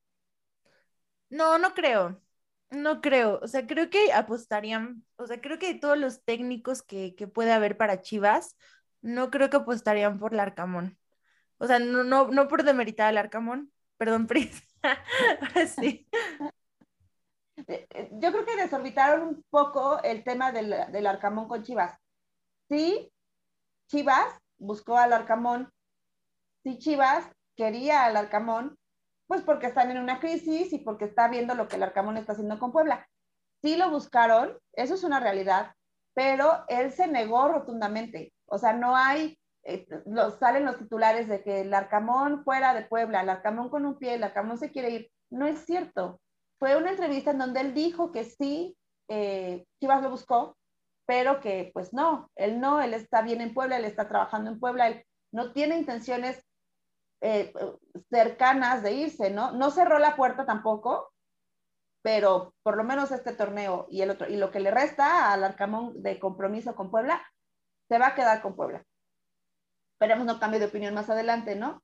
B: No, no creo. No creo. O sea, creo que apostarían, o sea, creo que todos los técnicos que, puede haber para Chivas, no creo que apostarían por el Arcamón. O sea, no, no, no por demeritar al Arcamón. Perdón, Pris. sí.
C: Eh, eh, yo creo que desorbitaron un poco el tema del, del Arcamón con Chivas. Sí, Chivas buscó al Arcamón si Chivas quería al Arcamón, pues porque están en una crisis y porque está viendo lo que el Arcamón está haciendo con Puebla. Sí lo buscaron, eso es una realidad, pero él se negó rotundamente. O sea, no hay, eh, salen los titulares de que el Arcamón fuera de Puebla, el Arcamón con un pie, el Arcamón se quiere ir. No es cierto. Fue una entrevista en donde él dijo que sí, eh, Chivas lo buscó, pero que pues no, él no, él está bien en Puebla, él está trabajando en Puebla, él no tiene intenciones eh, cercanas de irse, ¿no? No cerró la puerta tampoco, pero por lo menos este torneo y el otro, y lo que le resta al Arcamón de compromiso con Puebla, se va a quedar con Puebla. Esperemos no cambie de opinión más adelante, ¿no?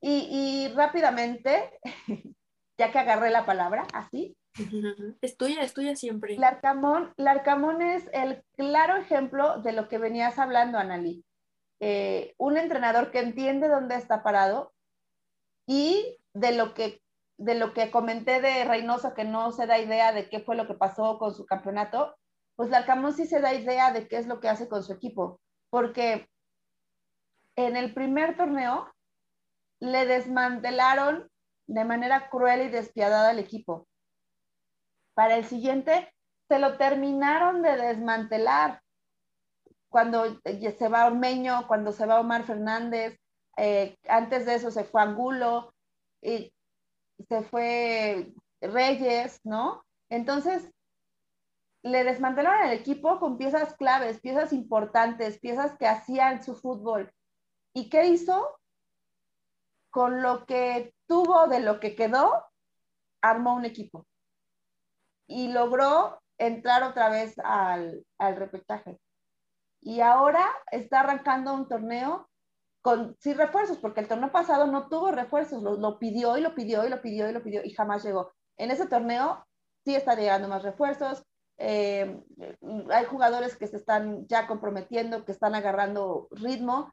C: Y, y rápidamente, ya que agarré la palabra, así.
A: Es tuya, es tuya siempre.
C: Larcamón, Larcamón es el claro ejemplo de lo que venías hablando, Analí. Eh, un entrenador que entiende dónde está parado y de lo que de lo que comenté de Reynoso, que no se da idea de qué fue lo que pasó con su campeonato, pues Larcamón sí se da idea de qué es lo que hace con su equipo, porque en el primer torneo le desmantelaron de manera cruel y despiadada al equipo. Para el siguiente, se lo terminaron de desmantelar cuando eh, se va Ormeño, cuando se va Omar Fernández, eh, antes de eso se fue Angulo, y se fue Reyes, ¿no? Entonces, le desmantelaron el equipo con piezas claves, piezas importantes, piezas que hacían su fútbol. ¿Y qué hizo? Con lo que tuvo de lo que quedó, armó un equipo. Y logró entrar otra vez al, al repetaje y ahora está arrancando un torneo con sin refuerzos, porque el torneo pasado no tuvo refuerzos, lo, pidió y lo pidió y lo pidió y lo pidió y jamás llegó. En ese torneo sí está llegando más refuerzos, eh, hay jugadores que se están ya comprometiendo, que están agarrando ritmo.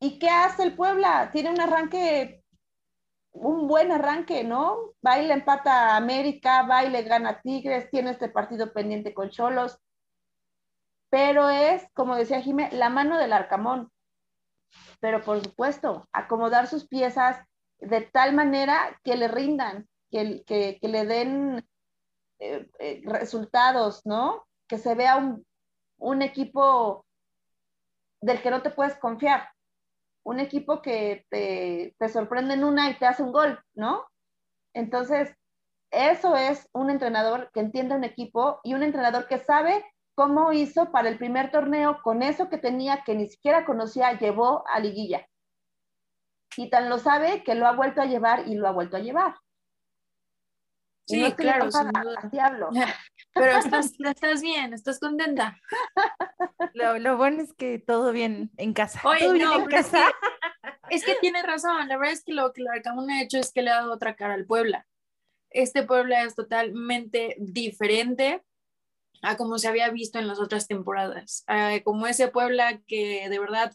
C: ¿Y qué hace el Puebla? Tiene un arranque, un buen arranque, ¿no? Va y le empata a América, va y le gana Tigres, tiene este partido pendiente con Cholos pero es, como decía Jimé, la mano del arcamón. Pero por supuesto, acomodar sus piezas de tal manera que le rindan, que, que, le den eh, eh, resultados, ¿no? Que se vea un, un equipo del que no te puedes confiar, un equipo que te, te, sorprende en una y te hace un gol, ¿no? Entonces, eso es un entrenador que entiende un equipo y un entrenador que sabe cómo hizo para el primer torneo con eso que tenía que ni siquiera conocía, llevó a liguilla. Y tan lo sabe que lo ha vuelto a llevar y lo ha vuelto a llevar.
A: Sí,
C: no
A: claro,
C: así hablo.
A: Pero estás, estás bien, estás contenta.
B: Lo, lo bueno es que todo bien en casa.
A: Oye,
B: todo bien
A: no,
B: en
A: pero es
B: casa.
A: que, es que tiene razón. La verdad es que lo que el Arcamón ha hecho es que le ha dado otra cara al Puebla. Este Puebla es totalmente diferente a como se había visto en las otras temporadas. Como ese Puebla que de verdad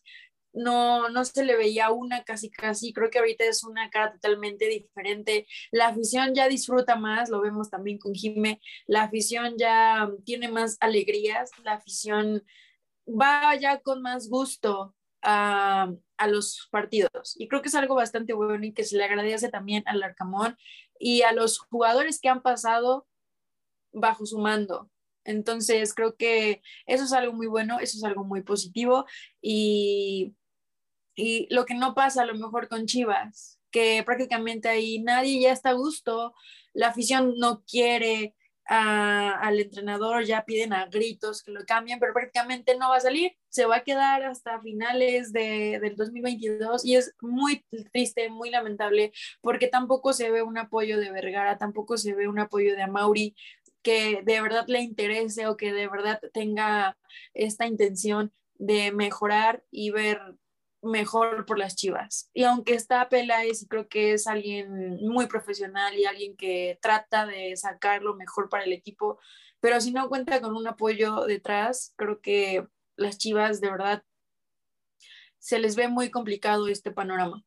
A: no, no se le veía una casi casi, creo que ahorita es una cara totalmente diferente. La afición ya disfruta más, lo vemos también con Jime, la afición ya tiene más alegrías, la afición va ya con más gusto a, a los partidos. Y creo que es algo bastante bueno y que se le agradece también al Arcamón y a los jugadores que han pasado bajo su mando. Entonces, creo que eso es algo muy bueno, eso es algo muy positivo y, y lo que no pasa a lo mejor con Chivas, que prácticamente ahí nadie ya está a gusto, la afición no quiere al entrenador, ya piden a gritos que lo cambien, pero prácticamente no va a salir, se va a quedar hasta finales de, del 2022 y es muy triste, muy lamentable, porque tampoco se ve un apoyo de Vergara, tampoco se ve un apoyo de Amauri que de verdad le interese o que de verdad tenga esta intención de mejorar y ver mejor por las chivas. Y aunque está Peláez, creo que es alguien muy profesional y alguien que trata de sacar lo mejor para el equipo, pero si no cuenta con un apoyo detrás, creo que las chivas de verdad se les ve muy complicado este panorama.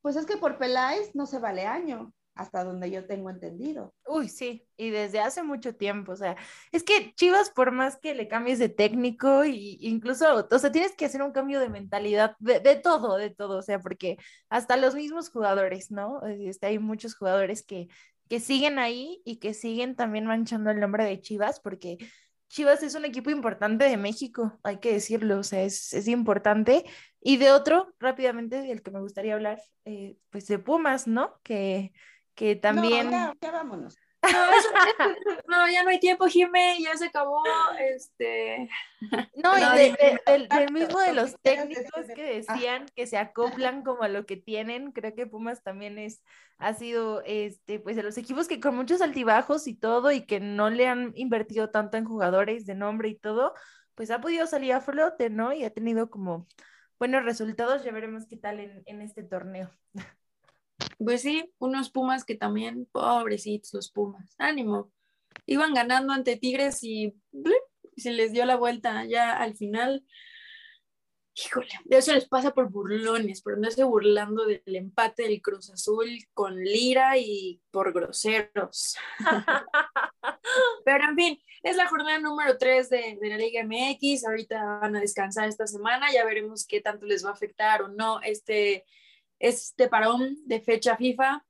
C: Pues es que por Peláez no se vale año, hasta donde yo tengo entendido.
B: Uy, sí, y desde hace mucho tiempo, o sea, es que Chivas, por más que le cambies de técnico, y incluso, o sea, tienes que hacer un cambio de mentalidad, de, todo, de todo, o sea, porque hasta los mismos jugadores, ¿no? Este, hay muchos jugadores que, que siguen ahí y que siguen también manchando el nombre de Chivas, porque Chivas es un equipo importante de México, hay que decirlo, o sea, es, es importante. Y de otro, rápidamente, el que me gustaría hablar, eh, pues de Pumas, ¿no? Que, que también...
C: No, ya, ya vámonos.
A: No, eso- no, ya no hay tiempo, Jime, ya se acabó. Este,
B: No, y
A: No,
B: de-
A: dime,
B: de- del, mismo de
C: lo
B: los técnicos que decían que se acoplan como a lo que tienen, creo que Pumas también es, ha sido, este, pues de los equipos que con muchos altibajos y todo, y que no le han invertido tanto en jugadores de nombre y todo, pues ha podido salir a flote, ¿no? Y ha tenido como buenos resultados, ya veremos qué tal en, en este torneo.
A: pues sí, unos Pumas que también, pobrecitos los Pumas, ánimo. Iban ganando ante Tigres y ¡blip! se les dio la vuelta ya al final. Híjole, de eso les pasa por burlones, por no estoy burlando del empate del Cruz Azul con Lira y por groseros. Pero en fin, es la jornada número 3 de, de la Liga MX. Ahorita van a descansar esta semana. Ya veremos qué tanto les va a afectar o no este, este parón de fecha FIFA.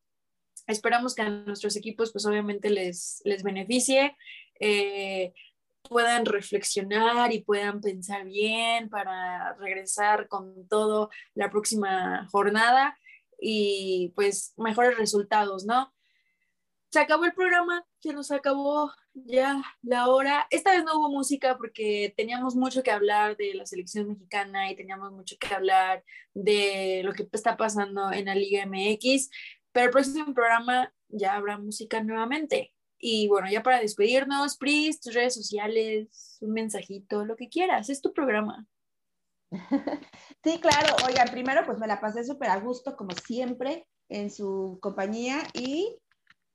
A: Esperamos que a nuestros equipos, pues obviamente les, les beneficie. Eh, puedan reflexionar y puedan pensar bien para regresar con todo la próxima jornada y pues mejores resultados, ¿no? Se acabó el programa, se nos acabó ya la hora. Esta vez no hubo música porque teníamos mucho que hablar de la selección mexicana y teníamos mucho que hablar de lo que está pasando en la Liga MX, pero el próximo programa ya habrá música nuevamente. Y bueno, ya para despedirnos, Pris, tus redes sociales, un mensajito, lo que quieras, es tu programa.
C: Sí, claro. Oigan, primero pues me la pasé súper a gusto, como siempre, en su compañía y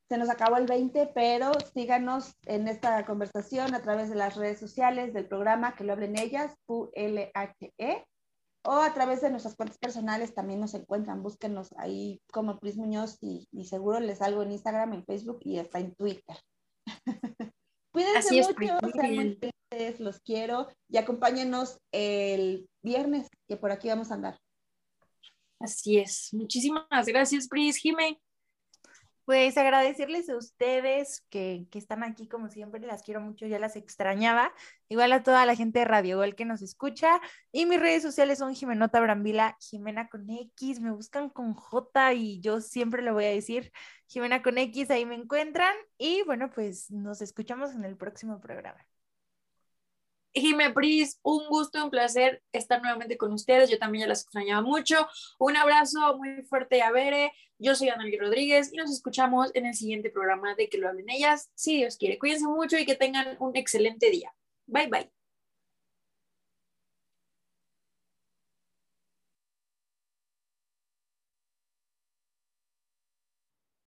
C: se nos acabó el 20, pero síganos en esta conversación a través de las redes sociales del programa, que lo hablen ellas, QLHE, o a través de nuestras cuentas personales también nos encuentran. Búsquenos ahí como Pris Muñoz y, y seguro les salgo en Instagram, en Facebook y hasta en Twitter. Cuídense
A: es,
C: mucho, sean muy felices, los quiero y acompáñenos el viernes, que por aquí vamos a andar.
A: Así es. Muchísimas gracias, Pris, Jime.
B: Pues agradecerles a ustedes que, que están aquí como siempre, las quiero mucho, ya las extrañaba. Igual a toda la gente de Radio Gol que nos escucha. Y mis redes sociales son Jimenota Brambila, Jimena con X, me buscan con J y yo siempre lo voy a decir, Jimena con X, ahí me encuentran. Y bueno, pues nos escuchamos en el próximo programa.
A: Jime Pris, un gusto, un placer estar nuevamente con ustedes. Yo también ya las extrañaba mucho. Un abrazo muy fuerte a Bere. Yo soy Analí Rodríguez y nos escuchamos en el siguiente programa de Que lo hablen ellas. Si Dios quiere, cuídense mucho y que tengan un excelente día. Bye bye.